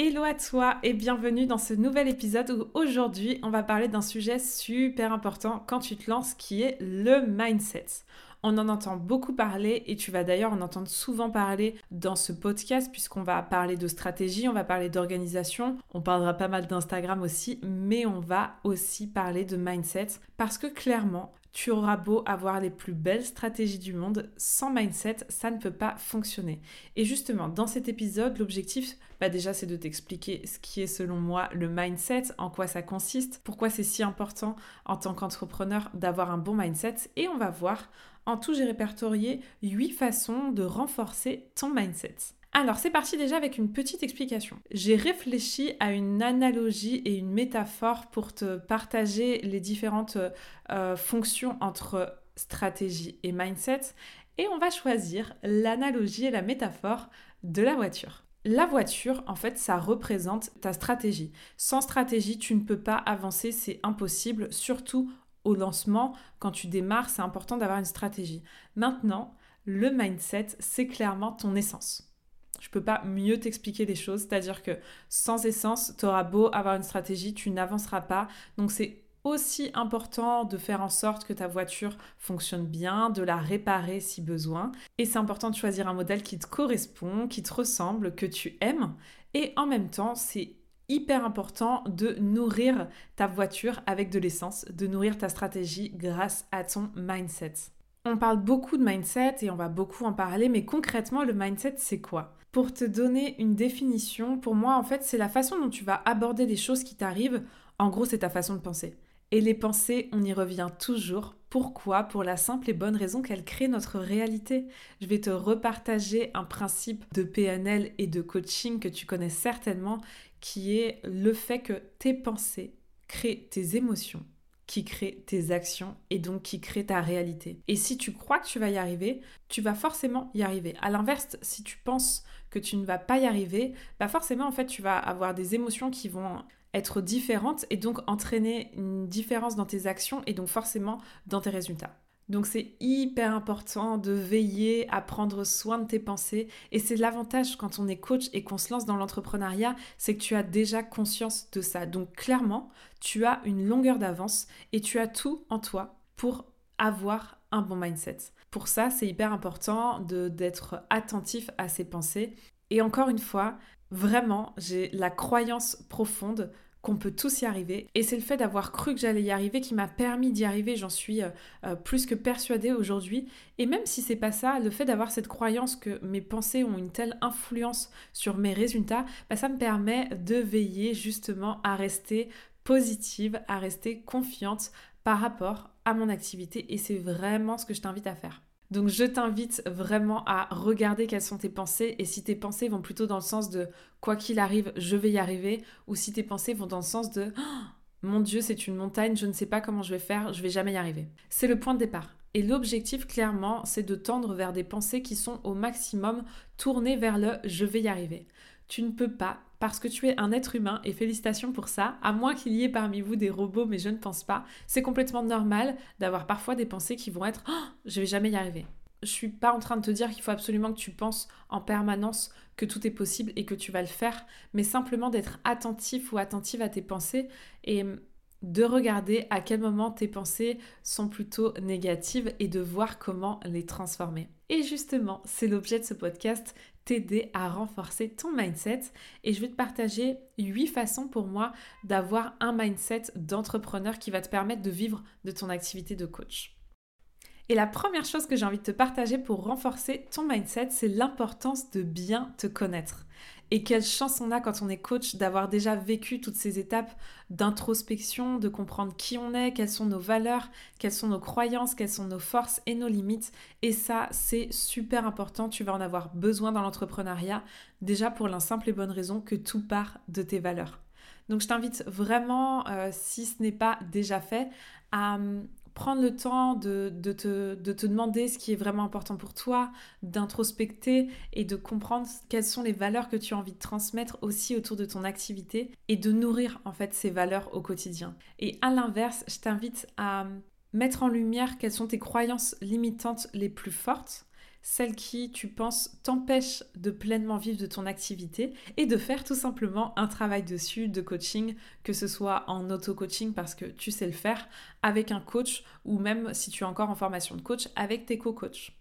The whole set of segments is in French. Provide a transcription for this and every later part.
Hello à toi et bienvenue dans ce nouvel épisode où aujourd'hui on va parler d'un sujet super important quand tu te lances qui est le mindset. On en entend beaucoup parler et tu vas d'ailleurs en entendre souvent parler dans ce podcast puisqu'on va parler de stratégie, on va parler d'organisation, on parlera pas mal d'Instagram aussi, mais on va aussi parler de mindset parce que clairement, tu auras beau avoir les plus belles stratégies du monde, sans mindset, ça ne peut pas fonctionner. Et justement, dans cet épisode, l'objectif, bah déjà, c'est de t'expliquer ce qui est selon moi le mindset, en quoi ça consiste, pourquoi c'est si important en tant qu'entrepreneur d'avoir un bon mindset. Et on va voir en tout, j'ai répertorié 8 façons de renforcer ton mindset. Alors c'est parti déjà avec une petite explication. J'ai réfléchi à une analogie et une métaphore pour te partager les différentes euh, fonctions entre stratégie et mindset et on va choisir l'analogie et la métaphore de la voiture. La voiture, en fait, ça représente ta stratégie. Sans stratégie, tu ne peux pas avancer, c'est impossible, surtout au lancement, quand tu démarres, c'est important d'avoir une stratégie. Maintenant, le mindset, c'est clairement ton essence. Je peux pas mieux t'expliquer les choses, c'est-à-dire que sans essence, tu auras beau avoir une stratégie, tu n'avanceras pas. Donc c'est aussi important de faire en sorte que ta voiture fonctionne bien, de la réparer si besoin. Et c'est important de choisir un modèle qui te correspond, qui te ressemble, que tu aimes. Et en même temps, c'est hyper important de nourrir ta voiture avec de l'essence, de nourrir ta stratégie grâce à ton mindset. On parle beaucoup de mindset et on va beaucoup en parler, mais concrètement, le mindset, c'est quoi? Pour te donner une définition, pour moi, en fait, c'est la façon dont tu vas aborder les choses qui t'arrivent. En gros, c'est ta façon de penser. Et les pensées, on y revient toujours. Pourquoi? Pour la simple et bonne raison qu'elles créent notre réalité. Je vais te repartager un principe de PNL et de coaching que tu connais certainement qui est le fait que tes pensées créent tes émotions, qui créent tes actions et donc qui créent ta réalité. Et si tu crois que tu vas y arriver, tu vas forcément y arriver. À l'inverse, si tu penses que tu ne vas pas y arriver, bah forcément en fait tu vas avoir des émotions qui vont être différentes et donc entraîner une différence dans tes actions et donc forcément dans tes résultats. Donc c'est hyper important de veiller à prendre soin de tes pensées et c'est l'avantage quand on est coach et qu'on se lance dans l'entrepreneuriat, c'est que tu as déjà conscience de ça. Donc clairement, tu as une longueur d'avance et tu as tout en toi pour avoir un bon mindset. Pour ça, c'est hyper important d'être attentif à ses pensées. Et encore une fois, vraiment, j'ai la croyance profonde qu'on peut tous y arriver. Et c'est le fait d'avoir cru que j'allais y arriver qui m'a permis d'y arriver. J'en suis euh, euh, plus que persuadée aujourd'hui. Et même si c'est pas ça, le fait d'avoir cette croyance que mes pensées ont une telle influence sur mes résultats, bah, ça me permet de veiller justement à rester positive, à rester confiante par rapport à mon activité. Et c'est vraiment ce que je t'invite à faire. Donc je t'invite vraiment à regarder quelles sont tes pensées et si tes pensées vont plutôt dans le sens de quoi qu'il arrive, je vais y arriver ou si tes pensées vont dans le sens de oh, mon Dieu, c'est une montagne, je ne sais pas comment je vais faire, je vais jamais y arriver. C'est le point de départ. Et l'objectif, clairement, c'est de tendre vers des pensées qui sont au maximum tournées vers le je vais y arriver. Tu ne peux pas parce que tu es un être humain et félicitations pour ça, à moins qu'il y ait parmi vous des robots, mais je ne pense pas. C'est complètement normal d'avoir parfois des pensées qui vont être oh, je vais jamais y arriver. Je suis pas en train de te dire qu'il faut absolument que tu penses en permanence que tout est possible et que tu vas le faire, mais simplement d'être attentif ou attentive à tes pensées et de regarder à quel moment tes pensées sont plutôt négatives et de voir comment les transformer. Et justement, c'est l'objet de ce podcast, t'aider à renforcer ton mindset. Et je vais te partager 8 façons pour moi d'avoir un mindset d'entrepreneur qui va te permettre de vivre de ton activité de coach. Et la première chose que j'ai envie de te partager pour renforcer ton mindset, c'est l'importance de bien te connaître. Et quelle chance on a quand on est coach d'avoir déjà vécu toutes ces étapes d'introspection, de comprendre qui on est, quelles sont nos valeurs, quelles sont nos croyances, quelles sont nos forces et nos limites. Et ça, c'est super important. Tu vas en avoir besoin dans l'entrepreneuriat, déjà pour la simple et bonne raison que tout part de tes valeurs. Donc je t'invite vraiment, euh, si ce n'est pas déjà fait, à hum, prendre le temps de, te, te, demander ce qui est vraiment important pour toi, d'introspecter et de comprendre quelles sont les valeurs que tu as envie de transmettre aussi autour de ton activité et de nourrir en fait ces valeurs au quotidien. Et à l'inverse, je t'invite à mettre en lumière quelles sont tes croyances limitantes les plus fortes celles qui, tu penses, t'empêchent de pleinement vivre de ton activité et de faire tout simplement un travail dessus de coaching, que ce soit en auto-coaching parce que tu sais le faire, avec un coach ou même si tu es encore en formation de coach, avec tes co-coachs.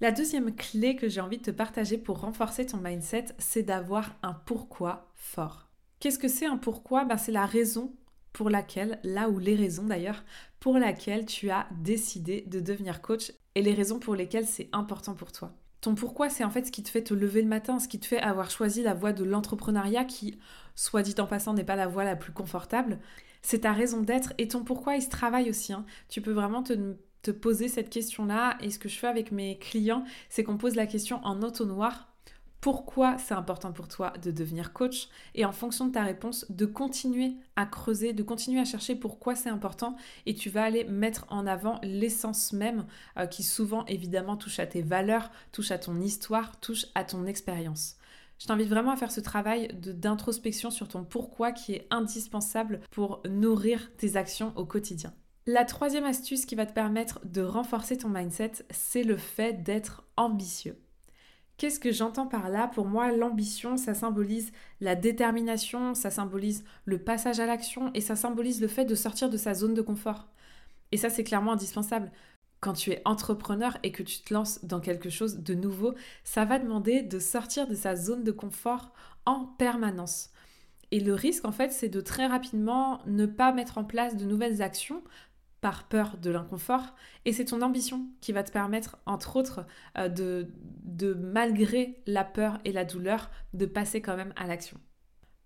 La deuxième clé que j'ai envie de te partager pour renforcer ton mindset, c'est d'avoir un pourquoi fort. Qu'est-ce que c'est un pourquoi? Ben, C'est la raison pour laquelle, là ou les raisons d'ailleurs, pour laquelle tu as décidé de devenir coach et les raisons pour lesquelles c'est important pour toi. Ton pourquoi, c'est en fait ce qui te fait te lever le matin, ce qui te fait avoir choisi la voie de l'entrepreneuriat qui, soit dit en passant, n'est pas la voie la plus confortable. C'est ta raison d'être et ton pourquoi, il se travaille aussi. Hein. Tu peux vraiment te, te poser cette question-là et ce que je fais avec mes clients, c'est qu'on pose la question en auto noir pourquoi c'est important pour toi de devenir coach et en fonction de ta réponse, de continuer à creuser, de continuer à chercher pourquoi c'est important et tu vas aller mettre en avant l'essence même euh, qui souvent évidemment touche à tes valeurs, touche à ton histoire, touche à ton expérience. Je t'invite vraiment à faire ce travail d'introspection sur ton pourquoi qui est indispensable pour nourrir tes actions au quotidien. La troisième astuce qui va te permettre de renforcer ton mindset, c'est le fait d'être ambitieux. Qu'est-ce que j'entends par là? Pour moi, l'ambition, ça symbolise la détermination, ça symbolise le passage à l'action et ça symbolise le fait de sortir de sa zone de confort. Et ça, c'est clairement indispensable. Quand tu es entrepreneur et que tu te lances dans quelque chose de nouveau, ça va demander de sortir de sa zone de confort en permanence. Et le risque, en fait, c'est de très rapidement ne pas mettre en place de nouvelles actions par peur de l'inconfort. Et c'est ton ambition qui va te permettre, entre autres, euh, de, de, malgré la peur et la douleur, de passer quand même à l'action.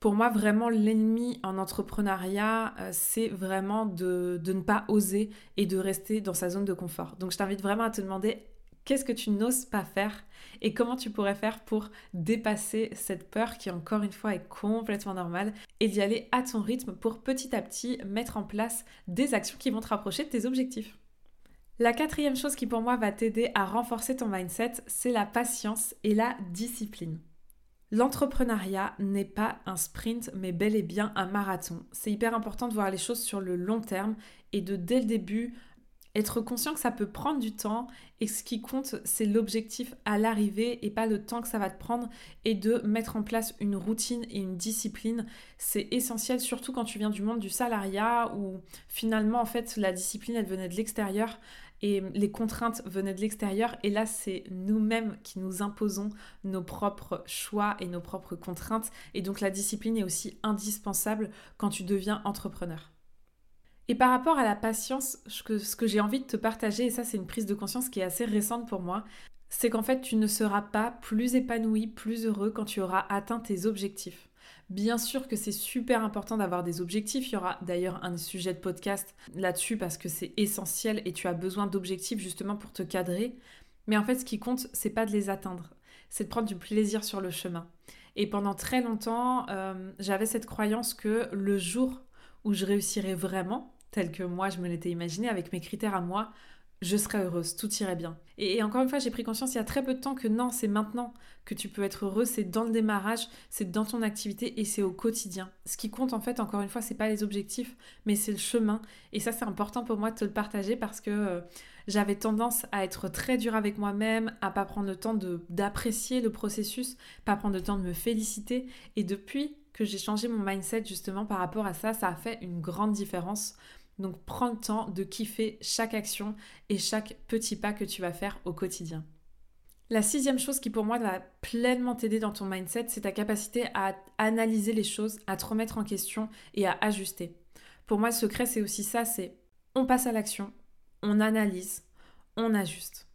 Pour moi, vraiment, l'ennemi en entrepreneuriat, euh, c'est vraiment de, de ne pas oser et de rester dans sa zone de confort. Donc, je t'invite vraiment à te demander Qu'est-ce que tu n'oses pas faire et comment tu pourrais faire pour dépasser cette peur qui encore une fois est complètement normale et d'y aller à ton rythme pour petit à petit mettre en place des actions qui vont te rapprocher de tes objectifs. La quatrième chose qui pour moi va t'aider à renforcer ton mindset, c'est la patience et la discipline. L'entrepreneuriat n'est pas un sprint, mais bel et bien un marathon. C'est hyper important de voir les choses sur le long terme et de dès le début être conscient que ça peut prendre du temps et ce qui compte, c'est l'objectif à l'arrivée et pas le temps que ça va te prendre et de mettre en place une routine et une discipline. C'est essentiel, surtout quand tu viens du monde du salariat où finalement, en fait, la discipline, elle venait de l'extérieur et les contraintes venaient de l'extérieur. Et là, c'est nous-mêmes qui nous imposons nos propres choix et nos propres contraintes. Et donc, la discipline est aussi indispensable quand tu deviens entrepreneur. Et par rapport à la patience, ce que, j'ai envie de te partager, et ça c'est une prise de conscience qui est assez récente pour moi, c'est qu'en fait tu ne seras pas plus épanoui, plus heureux quand tu auras atteint tes objectifs. Bien sûr que c'est super important d'avoir des objectifs. Il y aura d'ailleurs un sujet de podcast là-dessus parce que c'est essentiel et tu as besoin d'objectifs justement pour te cadrer. Mais en fait, ce qui compte, c'est pas de les atteindre, c'est de prendre du plaisir sur le chemin. Et pendant très longtemps, euh, j'avais cette croyance que le jour où je réussirais vraiment, tel que moi je me l'étais imaginé, avec mes critères à moi, je serais heureuse, tout irait bien. Et, encore une fois, j'ai pris conscience il y a très peu de temps que non, c'est maintenant que tu peux être heureux, c'est dans le démarrage, c'est dans ton activité et c'est au quotidien. Ce qui compte en fait, encore une fois, c'est pas les objectifs, mais c'est le chemin. Et ça, c'est important pour moi de te le partager parce que euh, j'avais tendance à être très dure avec moi-même, à pas prendre le temps d'apprécier le processus, pas prendre le temps de me féliciter. Et depuis que j'ai changé mon mindset justement par rapport à ça, ça a fait une grande différence donc prends le temps de kiffer chaque action et chaque petit pas que tu vas faire au quotidien. La sixième chose qui pour moi va pleinement t'aider dans ton mindset, c'est ta capacité à analyser les choses, à te remettre en question et à ajuster. Pour moi, le secret, c'est aussi ça, c'est on passe à l'action, on analyse, on ajuste.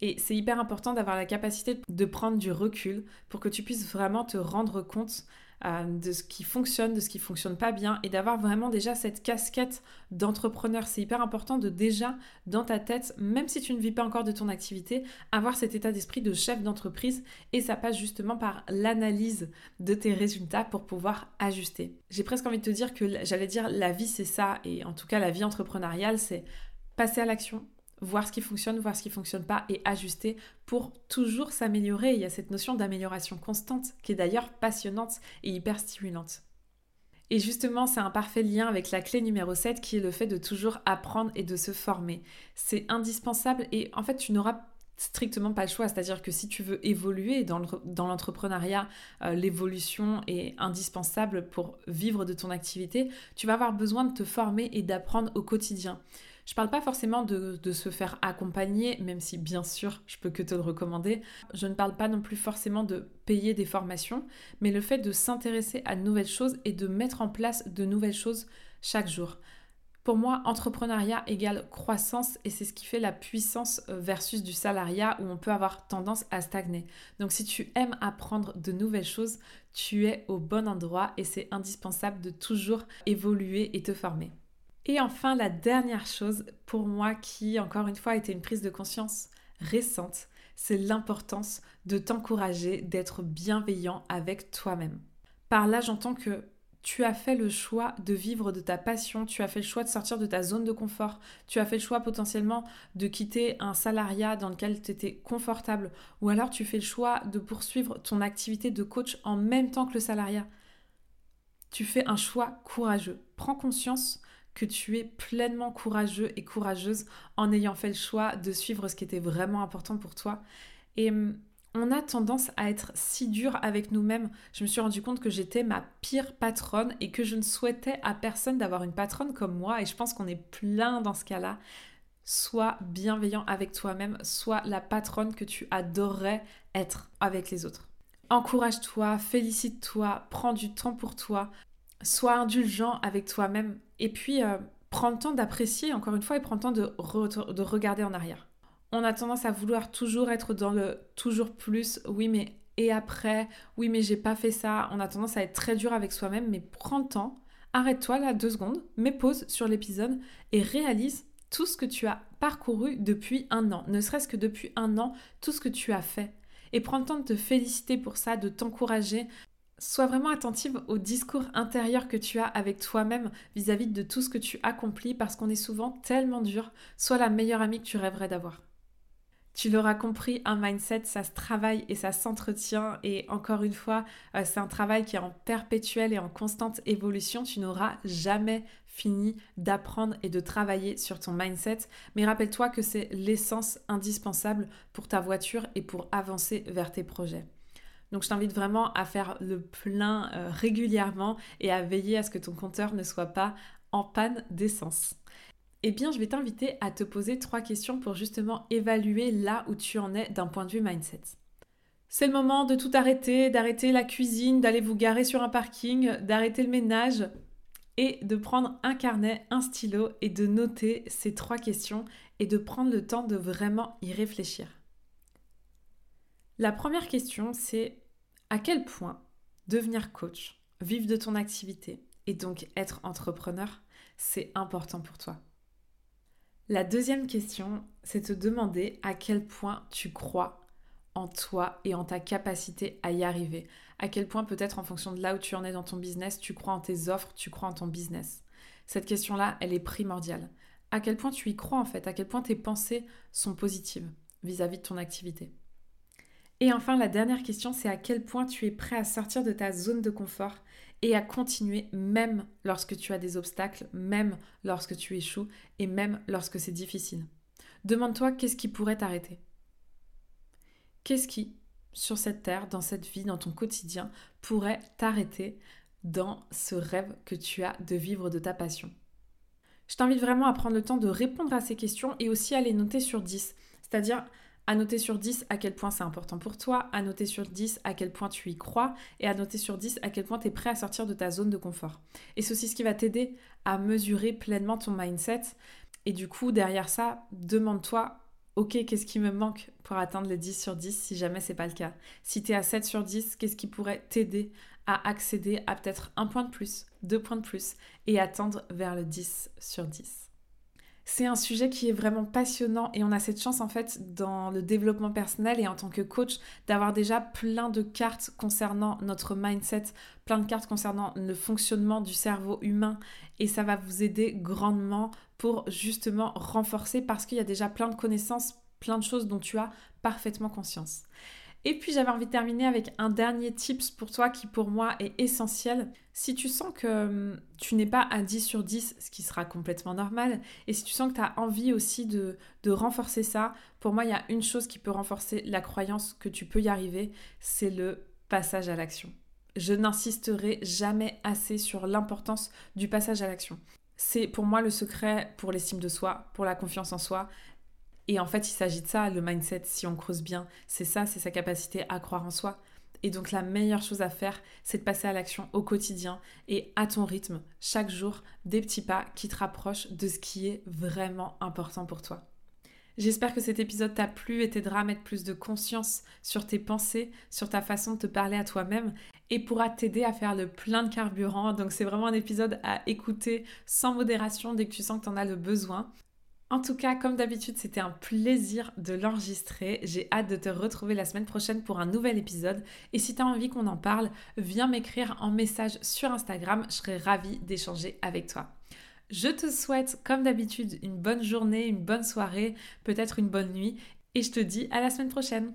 Et c'est hyper important d'avoir la capacité de prendre du recul pour que tu puisses vraiment te rendre compte euh, de ce qui fonctionne, de ce qui fonctionne pas bien et d'avoir vraiment déjà cette casquette d'entrepreneur. C'est hyper important de déjà dans ta tête, même si tu ne vis pas encore de ton activité, avoir cet état d'esprit de chef d'entreprise et ça passe justement par l'analyse de tes résultats pour pouvoir ajuster. J'ai presque envie de te dire que j'allais dire la vie c'est ça et en tout cas la vie entrepreneuriale c'est passer à l'action, voir ce qui fonctionne, voir ce qui fonctionne pas et ajuster pour toujours s'améliorer. Il y a cette notion d'amélioration constante qui est d'ailleurs passionnante et hyper stimulante. Et justement, c'est un parfait lien avec la clé numéro 7 qui est le fait de toujours apprendre et de se former. C'est indispensable et en fait, tu n'auras strictement pas le choix. C'est-à-dire que si tu veux évoluer dans l'entrepreneuriat, euh, l'évolution est indispensable pour vivre de ton activité. Tu vas avoir besoin de te former et d'apprendre au quotidien. Je parle pas forcément de, se faire accompagner, même si bien sûr je peux que te le recommander. Je ne parle pas non plus forcément de payer des formations, mais le fait de s'intéresser à de nouvelles choses et de mettre en place de nouvelles choses chaque jour. Pour moi, entrepreneuriat égale croissance et c'est ce qui fait la puissance euh, versus du salariat où on peut avoir tendance à stagner. Donc si tu aimes apprendre de nouvelles choses, tu es au bon endroit et c'est indispensable de toujours évoluer et te former. Et enfin, la dernière chose pour moi qui, encore une fois, a été une prise de conscience récente, c'est l'importance de t'encourager, d'être bienveillant avec toi-même. Par là, j'entends que tu as fait le choix de vivre de ta passion, tu as fait le choix de sortir de ta zone de confort, tu as fait le choix potentiellement de quitter un salariat dans lequel tu étais confortable, ou alors tu fais le choix de poursuivre ton activité de coach en même temps que le salariat. Tu fais un choix courageux. Prends conscience que tu es pleinement courageux et courageuse en ayant fait le choix de suivre ce qui était vraiment important pour toi. Et hum, on a tendance à être si dur avec nous-mêmes. Je me suis rendu compte que j'étais ma pire patronne et que je ne souhaitais à personne d'avoir une patronne comme moi. Et je pense qu'on est plein dans ce cas-là. Sois bienveillant avec toi-même, sois la patronne que tu adorerais être avec les autres. Encourage-toi, félicite-toi, prends du temps pour toi, sois indulgent avec toi-même et puis euh, prends le temps d'apprécier encore une fois et prends le temps de, de regarder en arrière. On a tendance à vouloir toujours être dans le toujours plus, oui mais et après, oui mais j'ai pas fait ça. On a tendance à être très dur avec soi-même, mais prends le temps, arrête-toi là deux secondes, mets pause sur l'épisode et réalise tout ce que tu as parcouru depuis un an, ne serait-ce que depuis un an, tout ce que tu as fait. Et prends le temps de te féliciter pour ça, de t'encourager, Sois vraiment attentive au discours intérieur que tu as avec toi-même vis-à-vis de tout ce que tu accomplis parce qu'on est souvent tellement dur. Sois la meilleure amie que tu rêverais d'avoir. Tu l'auras compris, un mindset, ça se travaille et ça s'entretient. Et encore une fois, euh, c'est un travail qui est en perpétuelle et en constante évolution. Tu n'auras jamais fini d'apprendre et de travailler sur ton mindset. Mais rappelle-toi que c'est l'essence indispensable pour ta voiture et pour avancer vers tes projets. Donc je t'invite vraiment à faire le plein euh, régulièrement et à veiller à ce que ton compteur ne soit pas en panne d'essence. Eh bien, je vais t'inviter à te poser trois questions pour justement évaluer là où tu en es d'un point de vue mindset. C'est le moment de tout arrêter, d'arrêter la cuisine, d'aller vous garer sur un parking, d'arrêter le ménage et de prendre un carnet, un stylo et de noter ces trois questions et de prendre le temps de vraiment y réfléchir. La première question, c'est à quel point devenir coach, vivre de ton activité et donc être entrepreneur, c'est important pour toi? La deuxième question, c'est te demander à quel point tu crois en toi et en ta capacité à y arriver. À quel point peut-être en fonction de là où tu en es dans ton business, tu crois en tes offres, tu crois en ton business? Cette question-là, elle est primordiale. À quel point tu y crois en fait, à quel point tes pensées sont positives vis-à-vis de ton activité? Et enfin, la dernière question, c'est à quel point tu es prêt à sortir de ta zone de confort et à continuer même lorsque tu as des obstacles, même lorsque tu échoues et même lorsque c'est difficile. Demande-toi qu'est-ce qui pourrait t'arrêter? Qu'est-ce qui, sur cette terre, dans cette vie, dans ton quotidien, pourrait t'arrêter dans ce rêve que tu as de vivre de ta passion? Je t'invite vraiment à prendre le temps de répondre à ces questions et aussi à les noter sur 10. C'est-à-dire à noter sur 10 à quel point c'est important pour toi, à noter sur 10 à quel point tu y crois et à noter sur 10 à quel point tu es prêt à sortir de ta zone de confort. Et c'est aussi ce qui va t'aider à mesurer pleinement ton mindset. Et du coup, derrière ça, demande-toi, ok, qu'est-ce qui me manque pour atteindre les 10 sur 10 si jamais c'est pas le cas? Si tu es à 7 sur 10, qu'est-ce qui pourrait t'aider à accéder à peut-être un point de plus, deux points de plus et attendre vers le 10 sur 10 c'est un sujet qui est vraiment passionnant et on a cette chance en fait dans le développement personnel et en tant que coach d'avoir déjà plein de cartes concernant notre mindset, plein de cartes concernant le fonctionnement du cerveau humain et ça va vous aider grandement pour justement renforcer parce qu'il y a déjà plein de connaissances, plein de choses dont tu as parfaitement conscience. Et puis j'avais envie de terminer avec un dernier tips pour toi qui pour moi est essentiel. Si tu sens que hum, tu n'es pas à 10 sur 10, ce qui sera complètement normal, et si tu sens que tu as envie aussi de, de renforcer ça, pour moi il y a une chose qui peut renforcer la croyance que tu peux y arriver, c'est le passage à l'action. Je n'insisterai jamais assez sur l'importance du passage à l'action. C'est pour moi le secret pour l'estime de soi, pour la confiance en soi, et en fait, il s'agit de ça, le mindset, si on creuse bien, c'est ça, c'est sa capacité à croire en soi. Et donc la meilleure chose à faire, c'est de passer à l'action au quotidien et à ton rythme, chaque jour, des petits pas qui te rapprochent de ce qui est vraiment important pour toi. J'espère que cet épisode t'a plu et t'aidera à mettre plus de conscience sur tes pensées, sur ta façon de te parler à toi-même et pourra t'aider à faire le plein de carburant. Donc c'est vraiment un épisode à écouter sans modération dès que tu sens que tu en as le besoin. En tout cas, comme d'habitude, c'était un plaisir de l'enregistrer. J'ai hâte de te retrouver la semaine prochaine pour un nouvel épisode. Et si tu as envie qu'on en parle, viens m'écrire en message sur Instagram. Je serai ravie d'échanger avec toi. Je te souhaite, comme d'habitude, une bonne journée, une bonne soirée, peut-être une bonne nuit. Et je te dis à la semaine prochaine.